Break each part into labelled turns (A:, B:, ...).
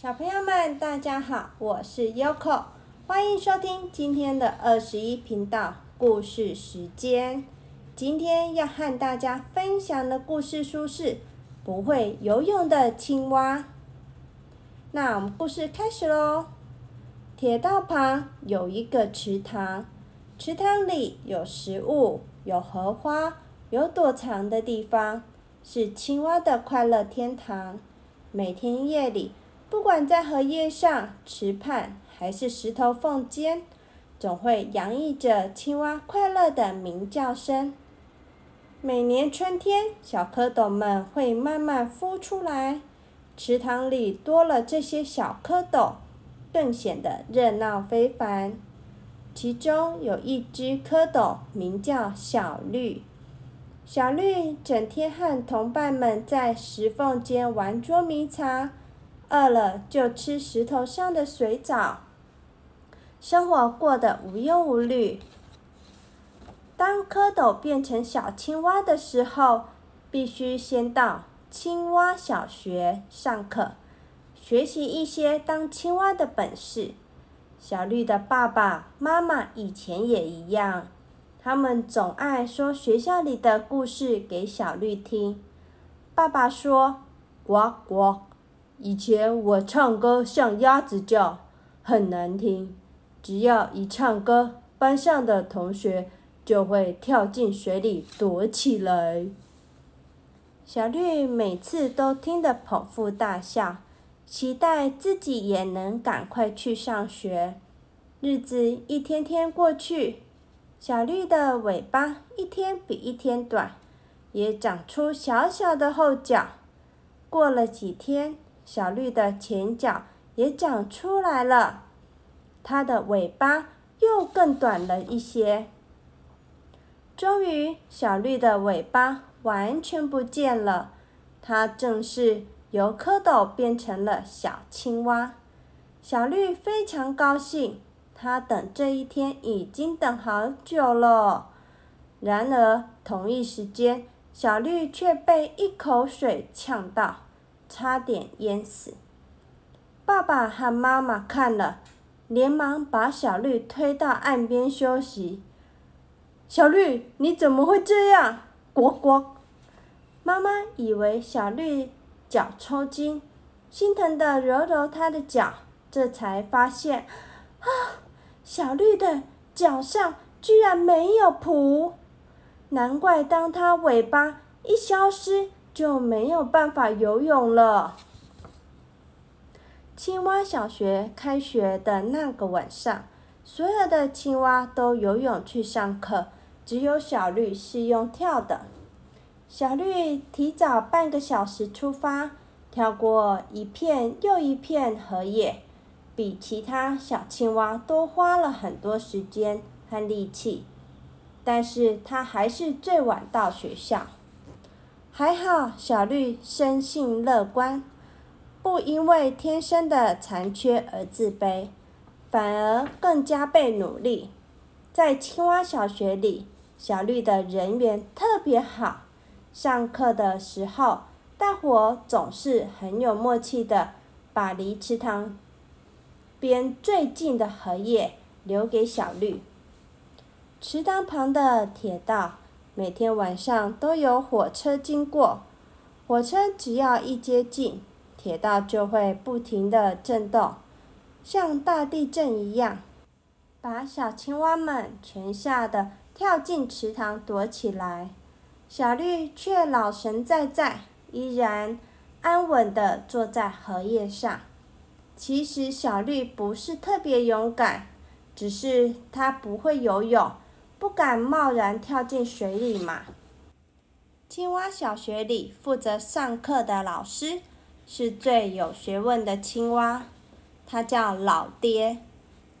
A: 小朋友们，大家好，我是 Yoko，欢迎收听今天的二十一频道故事时间。今天要和大家分享的故事书是《不会游泳的青蛙》。那我们故事开始喽。铁道旁有一个池塘，池塘里有食物，有荷花，有躲藏的地方，是青蛙的快乐天堂。每天夜里。不管在荷叶上、池畔，还是石头缝间，总会洋溢着青蛙快乐的鸣叫声。每年春天，小蝌蚪们会慢慢孵出来，池塘里多了这些小蝌蚪，更显得热闹非凡。其中有一只蝌蚪，名叫小绿。小绿整天和同伴们在石缝间玩捉迷藏。饿了就吃石头上的水藻，生活过得无忧无虑。当蝌蚪变成小青蛙的时候，必须先到青蛙小学上课，学习一些当青蛙的本事。小绿的爸爸妈妈以前也一样，他们总爱说学校里的故事给小绿听。爸爸说：“呱呱。”以前我唱歌像鸭子叫，很难听。只要一唱歌，班上的同学就会跳进水里躲起来。小绿每次都听得捧腹大笑，期待自己也能赶快去上学。日子一天天过去，小绿的尾巴一天比一天短，也长出小小的后脚。过了几天。小绿的前脚也长出来了，它的尾巴又更短了一些。终于，小绿的尾巴完全不见了，它正式由蝌蚪变成了小青蛙。小绿非常高兴，它等这一天已经等好久了。然而，同一时间，小绿却被一口水呛到。差点淹死！爸爸和妈妈看了，连忙把小绿推到岸边休息。小绿，你怎么会这样？呱呱！妈妈以为小绿脚抽筋，心疼的揉揉它的脚，这才发现，啊，小绿的脚上居然没有蹼，难怪当它尾巴一消失。就没有办法游泳了。青蛙小学开学的那个晚上，所有的青蛙都游泳去上课，只有小绿是用跳的。小绿提早半个小时出发，跳过一片又一片荷叶，比其他小青蛙多花了很多时间和力气，但是它还是最晚到学校。还好，小绿生性乐观，不因为天生的残缺而自卑，反而更加倍努力。在青蛙小学里，小绿的人缘特别好。上课的时候，大伙总是很有默契的，把离池塘边最近的荷叶留给小绿。池塘旁的铁道。每天晚上都有火车经过，火车只要一接近，铁道就会不停地震动，像大地震一样，把小青蛙们全吓得跳进池塘躲起来。小绿却老神在在，依然安稳地坐在荷叶上。其实小绿不是特别勇敢，只是它不会游泳。不敢贸然跳进水里嘛。青蛙小学里负责上课的老师是最有学问的青蛙，他叫老爹。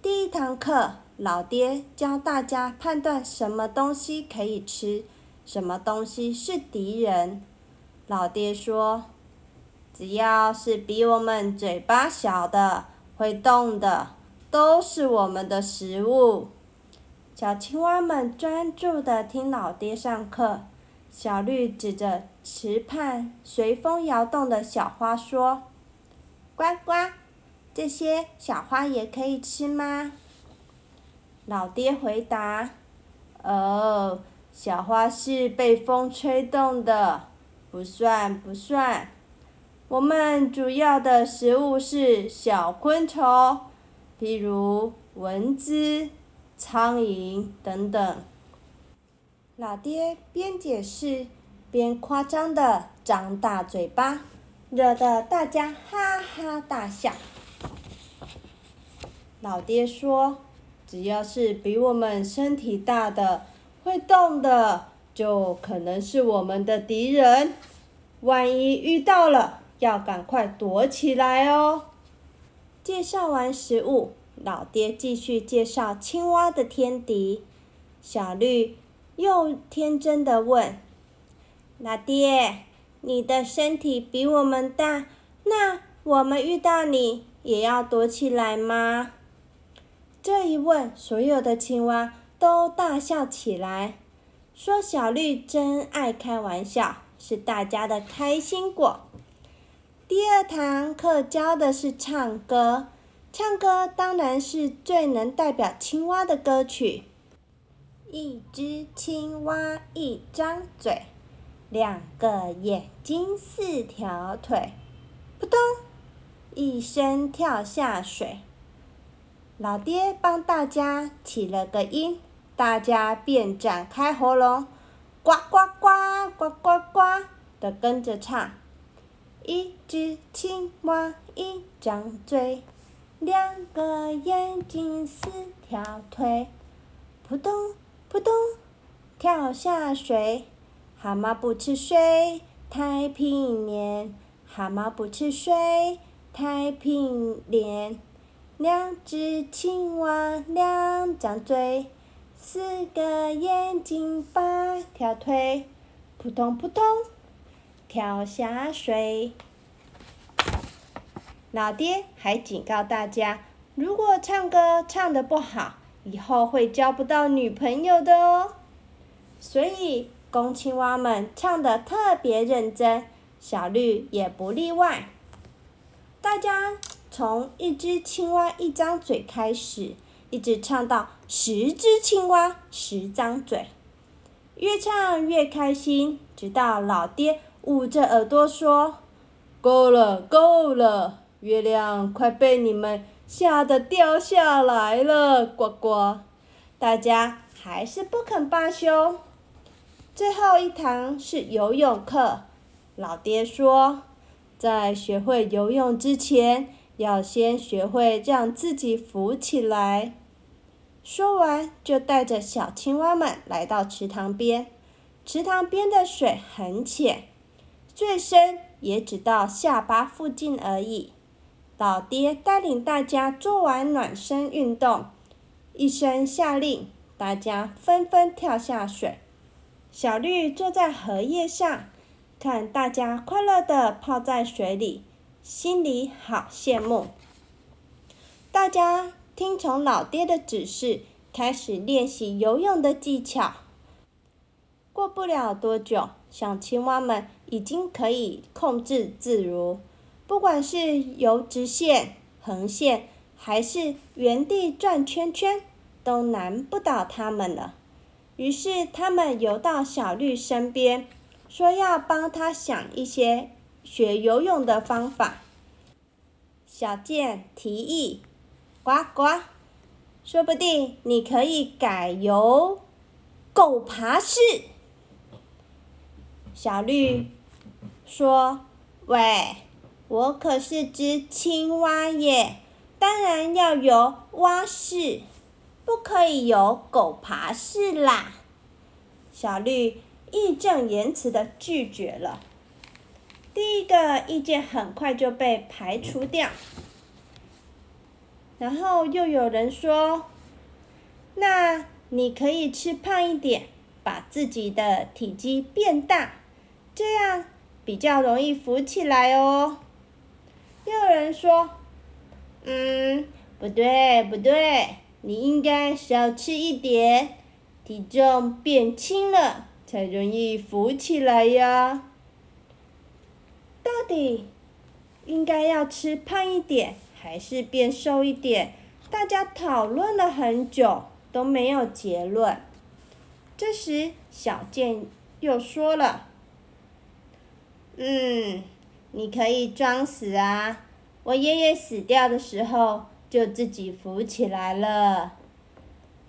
A: 第一堂课，老爹教大家判断什么东西可以吃，什么东西是敌人。老爹说：“只要是比我们嘴巴小的、会动的，都是我们的食物。”小青蛙们专注地听老爹上课。小绿指着池畔随风摇动的小花说：“呱呱，这些小花也可以吃吗？老爹回答：“哦，小花是被风吹动的，不算不算。我们主要的食物是小昆虫，譬如蚊子、苍蝇等等。”老爹边解释边夸张的张大嘴巴，惹得大家哈哈大笑。老爹说：“只要是比我们身体大的、会动的，就可能是我们的敌人。万一遇到了，要赶快躲起来哦。”介绍完食物，老爹继续介绍青蛙的天敌。小绿又天真的问：“老爹，你的身体比我们大，那我们遇到你也要躲起来吗？”这一问，所有的青蛙都大笑起来，说：“小绿真爱开玩笑，是大家的开心果。”第二堂课教的是唱歌，唱歌当然是最能代表青蛙的歌曲。一只青蛙一张嘴，两个眼睛四条腿，扑通，一声跳下水。老爹帮大家起了个音，大家便展开喉咙，呱呱呱呱呱呱的跟着唱。一只青蛙一张嘴，两个眼睛四条腿，扑通扑通跳下水。蛤蟆不吃水，太平脸；蛤蟆不吃水，太平脸。两只青蛙两张嘴，四个眼睛八条腿，扑通扑通跳下水。老爹还警告大家，如果唱歌唱得不好，以后会交不到女朋友的哦。所以公青蛙们唱得特别认真，小绿也不例外。大家。从一只青蛙一张嘴开始，一直唱到十只青蛙十张嘴，越唱越开心，直到老爹捂着耳朵说：“够了，够了，月亮快被你们吓得掉下来了，呱呱！”大家还是不肯罢休。最后一堂是游泳课，老爹说，在学会游泳之前。要先学会让自己浮起来。说完，就带着小青蛙们来到池塘边。池塘边的水很浅，最深也只到下巴附近而已。老爹带领大家做完暖身运动，一声下令，大家纷纷跳下水。小绿坐在荷叶上，看大家快乐地泡在水里。心里好羡慕。大家听从老爹的指示，开始练习游泳的技巧。过不了多久，小青蛙们已经可以控制自如，不管是游直线、横线，还是原地转圈圈，都难不倒它们了。于是，他们游到小绿身边，说要帮他想一些。学游泳的方法，小健提议：“呱呱，说不定你可以改游狗爬式。”小绿说：“喂，我可是只青蛙耶，当然要游蛙式，不可以游狗爬式啦。”小绿义正言辞的拒绝了。第一个意见很快就被排除掉，然后又有人说：“那你可以吃胖一点，把自己的体积变大，这样比较容易浮起来哦。”又有人说：“嗯，不对不对，你应该少吃一点，体重变轻了才容易浮起来呀。”到底应该要吃胖一点，还是变瘦一点？大家讨论了很久，都没有结论。这时，小健又说了：“嗯，你可以装死啊！我爷爷死掉的时候，就自己浮起来了。”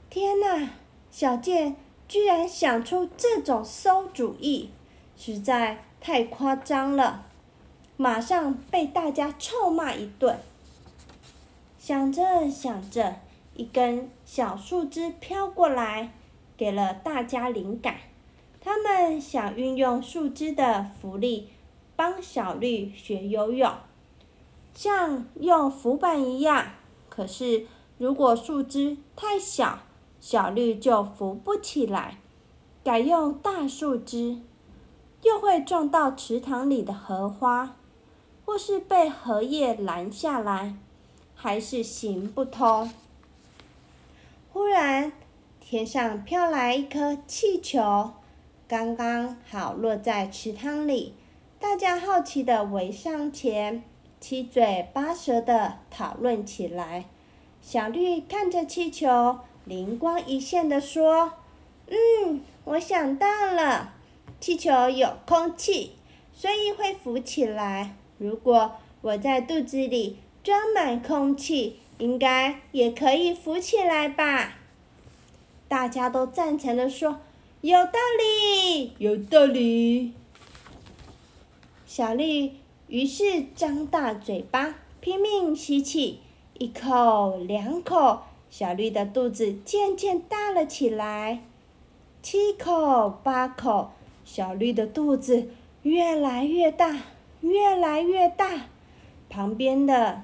A: 天哪！小健居然想出这种馊主意，实在太夸张了。马上被大家臭骂一顿。想着想着，一根小树枝飘过来，给了大家灵感。他们想运用树枝的浮力，帮小绿学游泳，像用浮板一样。可是如果树枝太小，小绿就浮不起来。改用大树枝，又会撞到池塘里的荷花。或是被荷叶拦下来，还是行不通。忽然，天上飘来一颗气球，刚刚好落在池塘里。大家好奇的围上前，七嘴八舌的讨论起来。小绿看着气球，灵光一现的说：“嗯，我想到了，气球有空气，所以会浮起来。”如果我在肚子里装满空气，应该也可以浮起来吧？大家都赞成的说：“有道理，有道理。”小绿于是张大嘴巴，拼命吸气，一口两口，小绿的肚子渐渐大了起来。七口八口，小绿的肚子越来越大。越来越大，旁边的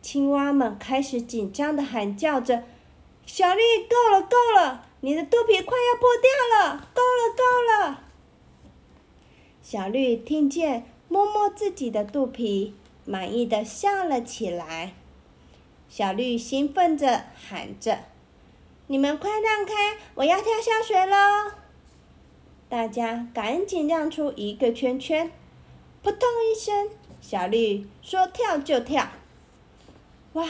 A: 青蛙们开始紧张的喊叫着：“小绿，够了，够了，你的肚皮快要破掉了，够了，够了。”小绿听见，摸摸自己的肚皮，满意的笑了起来。小绿兴奋着喊着：“你们快让开，我要跳下水喽！”大家赶紧让出一个圈圈。扑通一声，小绿说：“跳就跳。”哇，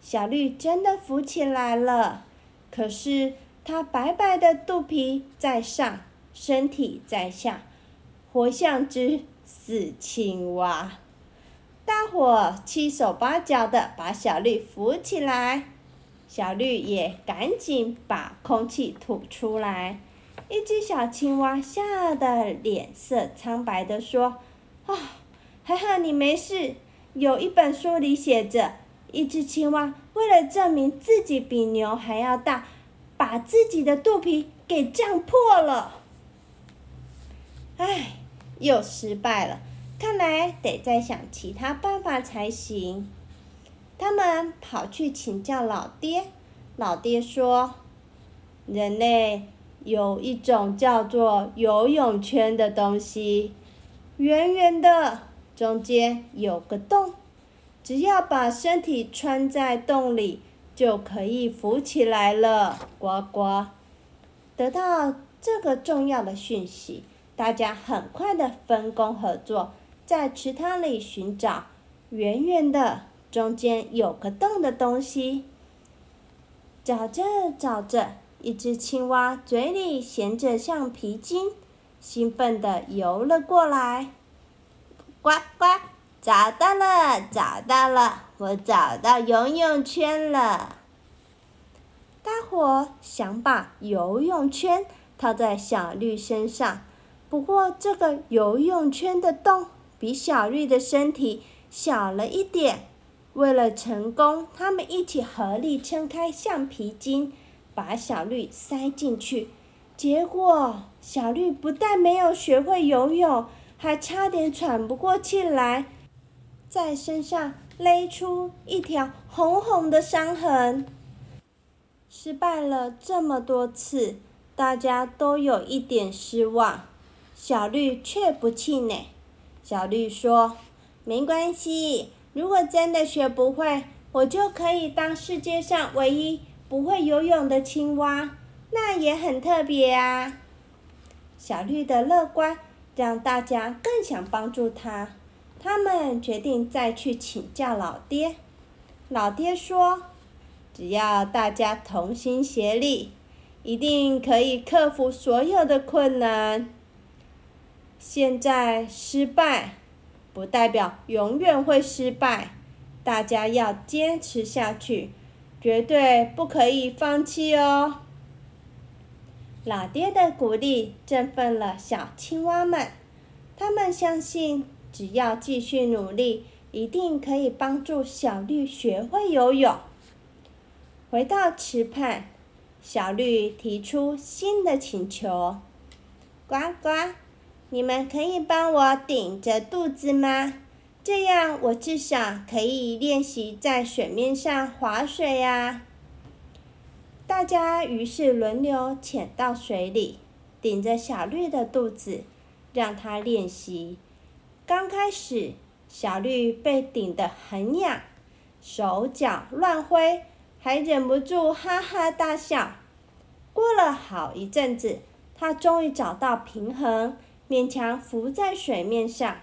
A: 小绿真的浮起来了。可是它白白的肚皮在上，身体在下，活像只死青蛙。大伙七手八脚的把小绿扶起来，小绿也赶紧把空气吐出来。一只小青蛙吓得脸色苍白的说：“啊，还好你没事。有一本书里写着，一只青蛙为了证明自己比牛还要大，把自己的肚皮给胀破了。唉，又失败了，看来得再想其他办法才行。”他们跑去请教老爹，老爹说：“人类。”有一种叫做游泳圈的东西，圆圆的，中间有个洞，只要把身体穿在洞里，就可以浮起来了。呱呱！得到这个重要的讯息，大家很快的分工合作，在池塘里寻找圆圆的、中间有个洞的东西。找着找着。一只青蛙嘴里衔着橡皮筋，兴奋地游了过来。呱呱，找到了，找到了，我找到游泳圈了。大伙想把游泳圈套在小绿身上，不过这个游泳圈的洞比小绿的身体小了一点。为了成功，他们一起合力撑开橡皮筋。把小绿塞进去，结果小绿不但没有学会游泳，还差点喘不过气来，在身上勒出一条红红的伤痕。失败了这么多次，大家都有一点失望，小绿却不气馁。小绿说：“没关系，如果真的学不会，我就可以当世界上唯一。”不会游泳的青蛙，那也很特别啊。小绿的乐观让大家更想帮助他。他们决定再去请教老爹。老爹说：“只要大家同心协力，一定可以克服所有的困难。现在失败，不代表永远会失败。大家要坚持下去，绝对不可以放弃哦。”老爹的鼓励振奋了小青蛙们，他们相信，只要继续努力，一定可以帮助小绿学会游泳。回到池畔，小绿提出新的请求：“呱呱，你们可以帮我顶着肚子吗？这样我至少可以练习在水面上划水呀。”大家于是轮流潜到水里，顶着小绿的肚子，让它练习。刚开始，小绿被顶得很痒，手脚乱挥，还忍不住哈哈大笑。过了好一阵子，它终于找到平衡，勉强浮在水面上。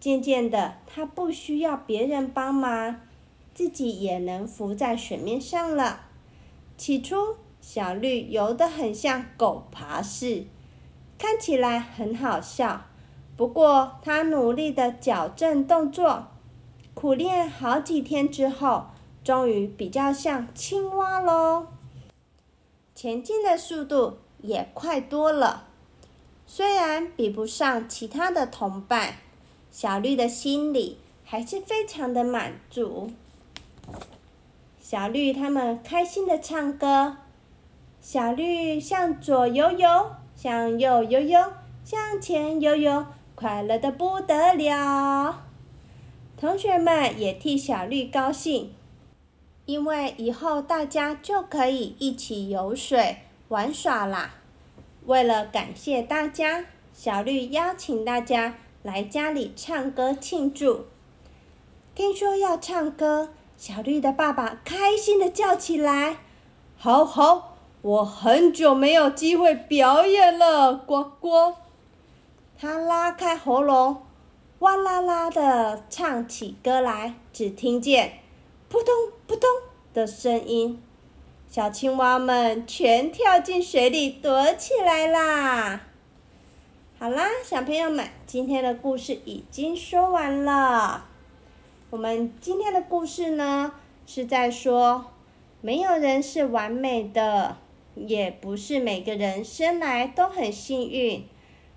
A: 渐渐的，它不需要别人帮忙，自己也能浮在水面上了。起初，小绿游得很像狗爬式，看起来很好笑。不过，它努力的矫正动作，苦练好几天之后，终于比较像青蛙喽。前进的速度也快多了。虽然比不上其他的同伴，小绿的心里还是非常的满足。小绿他们开心的唱歌，小绿向左游游，向右游游，向前游游，快乐的不得了。同学们也替小绿高兴，因为以后大家就可以一起游水玩耍啦。为了感谢大家，小绿邀请大家来家里唱歌庆祝。听说要唱歌。小绿的爸爸开心的叫起来：“好好，我很久没有机会表演了，呱呱！”他拉开喉咙，哇啦啦的唱起歌来，只听见“扑通扑通”的声音，小青蛙们全跳进水里躲起来啦。好啦，小朋友们，今天的故事已经说完了。我们今天的故事呢，是在说，没有人是完美的，也不是每个人生来都很幸运。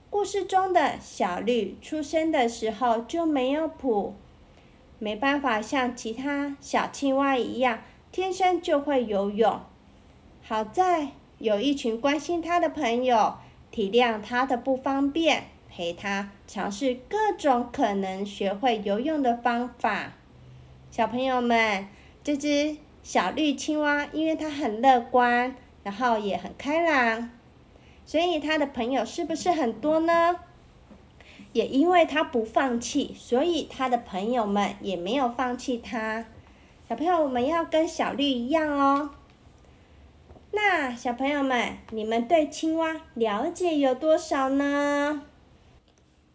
A: 故事中的小绿出生的时候就没有谱，没办法像其他小青蛙一样天生就会游泳。好在有一群关心他的朋友，体谅他的不方便。陪他尝试各种可能学会游泳的方法。小朋友们，这只小绿青蛙，因为它很乐观，然后也很开朗，所以它的朋友是不是很多呢？也因为它不放弃，所以它的朋友们也没有放弃它。小朋友我们要跟小绿一样哦。那小朋友们，你们对青蛙了解有多少呢？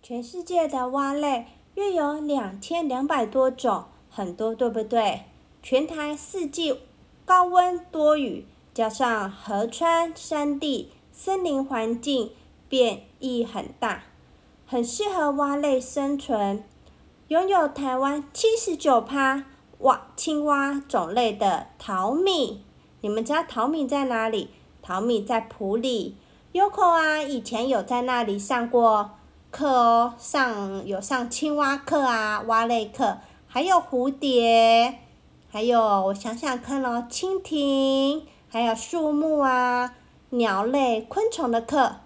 A: 全世界的蛙类约有两千两百多种，很多，对不对？全台四季高温多雨，加上河川、山地、森林环境变异很大，很适合蛙类生存。拥有台湾七十九趴蛙青蛙种类的淘米，你们知道淘米在哪里？淘米在埔里，Yoko 啊，以前有在那里上过。课哦，上有上青蛙课啊，蛙类课，还有蝴蝶，还有我想想看哦，蜻蜓，还有树木啊，鸟类、昆虫的课，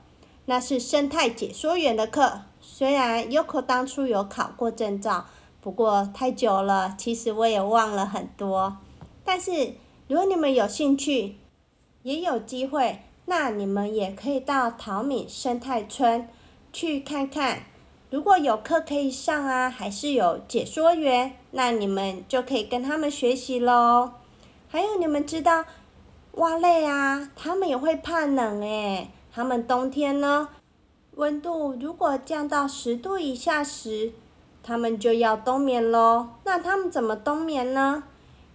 A: 那是生态解说员的课。虽然 Yoko 当初有考过证照，不过太久了，其实我也忘了很多。但是如果你们有兴趣，也有机会，那你们也可以到淘米生态村。去看看，如果有课可以上啊，还是有解说员，那你们就可以跟他们学习喽。还有你们知道，蛙类啊，他们也会怕冷诶。他们冬天呢，温度如果降到十度以下时，它们就要冬眠喽。那它们怎么冬眠呢？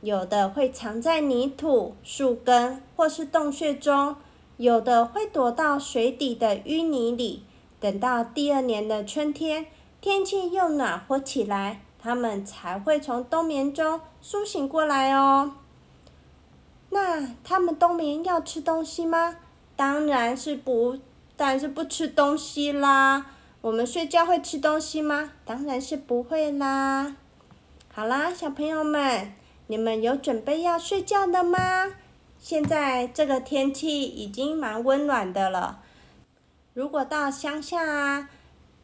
A: 有的会藏在泥土、树根或是洞穴中，有的会躲到水底的淤泥里。等到第二年的春天，天气又暖和起来，它们才会从冬眠中苏醒过来哦。那它们冬眠要吃东西吗？当然是不，当然是不吃东西啦。我们睡觉会吃东西吗？当然是不会啦。好啦，小朋友们，你们有准备要睡觉的吗？现在这个天气已经蛮温暖的了。如果到乡下啊，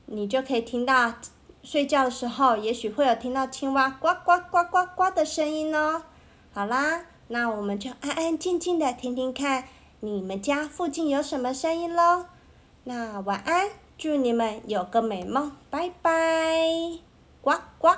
A: 你就可以听到睡觉的时候，也许会有听到青蛙呱呱呱呱呱的声音哦。好啦，那我们就安安静静的听听看，你们家附近有什么声音喽。那晚安。祝你们有个美梦，拜拜，呱呱。